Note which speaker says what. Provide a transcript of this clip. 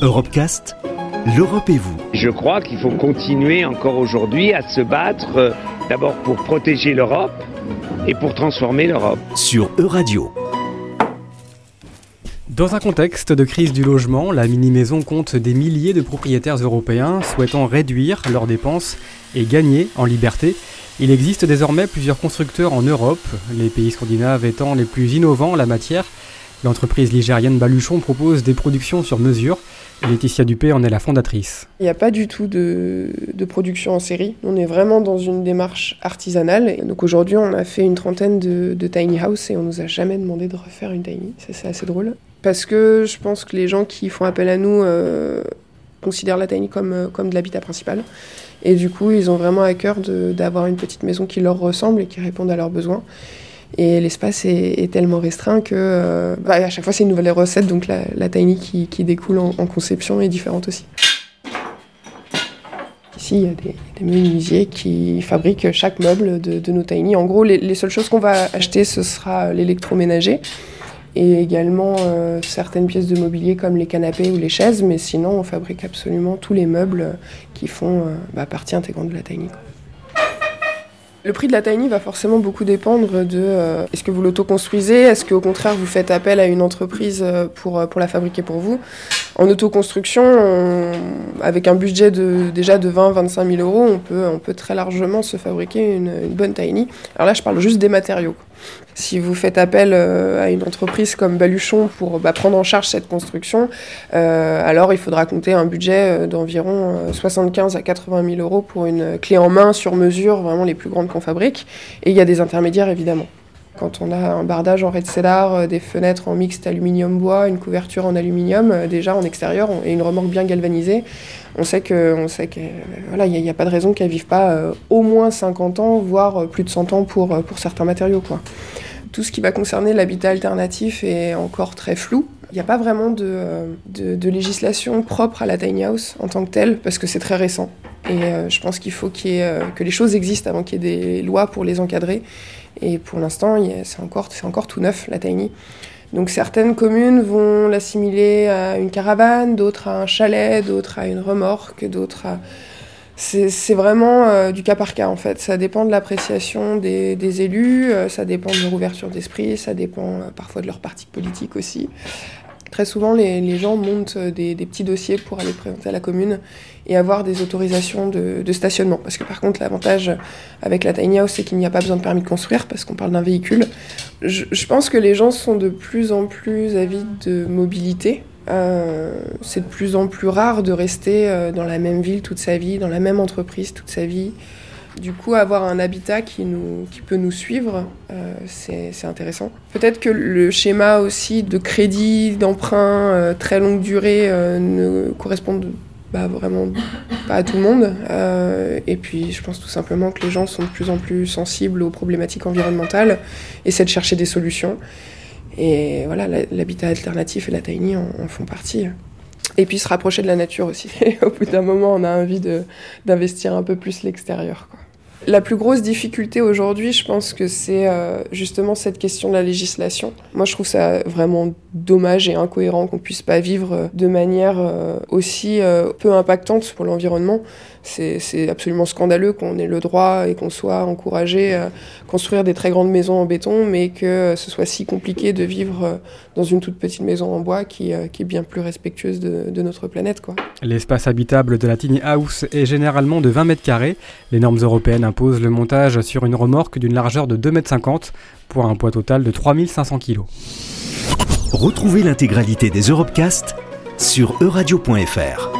Speaker 1: Europecast, l'Europe et vous.
Speaker 2: Je crois qu'il faut continuer encore aujourd'hui à se battre euh, d'abord pour protéger l'Europe et pour transformer l'Europe.
Speaker 1: Sur Euradio.
Speaker 3: Dans un contexte de crise du logement, la mini-maison compte des milliers de propriétaires européens souhaitant réduire leurs dépenses et gagner en liberté. Il existe désormais plusieurs constructeurs en Europe, les pays scandinaves étant les plus innovants en la matière. L'entreprise ligérienne Baluchon propose des productions sur mesure. Laetitia Dupé en est la fondatrice.
Speaker 4: Il n'y a pas du tout de, production en série. On est vraiment dans une démarche artisanale. Donc aujourd'hui, on a fait une trentaine de, tiny house et on nous a jamais demandé de refaire une tiny. C'est assez drôle. Parce que je pense que les gens qui font appel à nous euh, considèrent la tiny comme, euh, comme de l'habitat principal. Et du coup, ils ont vraiment à cœur d'avoir une petite maison qui leur ressemble et qui réponde à leurs besoins. Et l'espace est, tellement restreint que euh, bah, à chaque fois c'est une nouvelle recette, donc la, tiny qui, découle en, conception est différente aussi. Ici, il y a des, menuisiers qui fabriquent chaque meuble de, nos tiny. En gros, les, seules choses qu'on va acheter, ce sera l'électroménager et également euh, certaines pièces de mobilier comme les canapés ou les chaises, mais sinon on fabrique absolument tous les meubles qui font euh, bah, partie intégrante de la tiny. Le prix de la tiny va forcément beaucoup dépendre de euh, est-ce que vous l'autoconstruisez, est-ce qu'au contraire vous faites appel à une entreprise euh, euh, pour la fabriquer pour vous? En autoconstruction, avec un budget déjà de 20-25 000 euros, on peut, très largement se fabriquer une, une bonne tiny. Alors là, je parle juste des matériaux. Si vous faites appel euh, à une entreprise comme Baluchon pour bah, prendre en charge cette construction, euh, alors il faudra compter un budget euh, d'environ 75 à 80 000 euros pour une clé en main sur mesure, vraiment les plus grandes qu'on fabrique. Et il y a des intermédiaires évidemment. Quand on a un bardage en red cellar, des fenêtres en mixte aluminium-bois, une couverture en aluminium, déjà en extérieur, et une remorque bien galvanisée, on sait que, n'y a, pas de raison qu'elle vive pas au moins 50 ans, voire plus de 100 ans pour, pour certains matériaux. Tout ce qui va concerner l'habitat alternatif est encore très flou. Il n'y a pas vraiment de, de, législation propre à la tiny house en tant que telle, parce que c'est très récent. Et euh, je pense qu'il faut euh, que les choses existent avant qu'il y ait des lois pour les encadrer. Et pour l'instant, c'est encore, tout neuf, la tiny. Donc certaines communes vont l'assimiler à une caravane, d'autres à un chalet, d'autres à une remorque, d'autres à c'est vraiment euh, du cas par cas en fait. Ça dépend de l'appréciation des, élus, ça dépend de leur ouverture d'esprit, ça dépend parfois de leur parti politique aussi. Très souvent, les, gens montent des, petits dossiers pour aller présenter à la commune et avoir des autorisations de, stationnement. Parce que par contre, l'avantage avec la tiny house, c'est qu'il n'y a pas besoin de permis de construire parce qu'on parle d'un véhicule. je pense que les gens sont de plus en plus avides de mobilité euh, c'est de plus en plus rare de rester euh, dans la même ville toute sa vie, dans la même entreprise toute sa vie. Du coup, avoir un habitat qui, nous, qui peut nous suivre, euh, c'est intéressant. Peut-être que le schéma aussi de crédit, d'emprunt très longue durée ne correspond vraiment pas à tout le monde. et puis, je pense tout simplement que les gens sont de plus en plus sensibles aux problématiques environnementales, essaient de chercher des solutions. Et voilà, l'habitat alternatif et la tiny en, font partie. Et puis se rapprocher de la nature aussi. au bout d'un moment, on a envie d'investir un peu plus l'extérieur. La plus grosse difficulté aujourd'hui, je pense que c'est euh, justement cette question de la législation. Moi, je trouve ça vraiment dommage et incohérent qu'on puisse pas vivre de manière euh, aussi euh, peu impactante pour l'environnement. C'est absolument scandaleux qu'on ait le droit et qu'on soit encouragé à construire des très grandes maisons en béton, mais que ce soit si compliqué de vivre dans une toute petite maison en bois qui, qui est bien plus respectueuse de, de notre planète.
Speaker 3: L'espace habitable de la tiny house est généralement de 20 mètres carrés. Les normes européennes imposent le montage sur une remorque d'une largeur de 2,50 mètres pour un poids total de 3500 kg.
Speaker 1: Retrouvez l'intégralité des Europecast sur euradio.fr.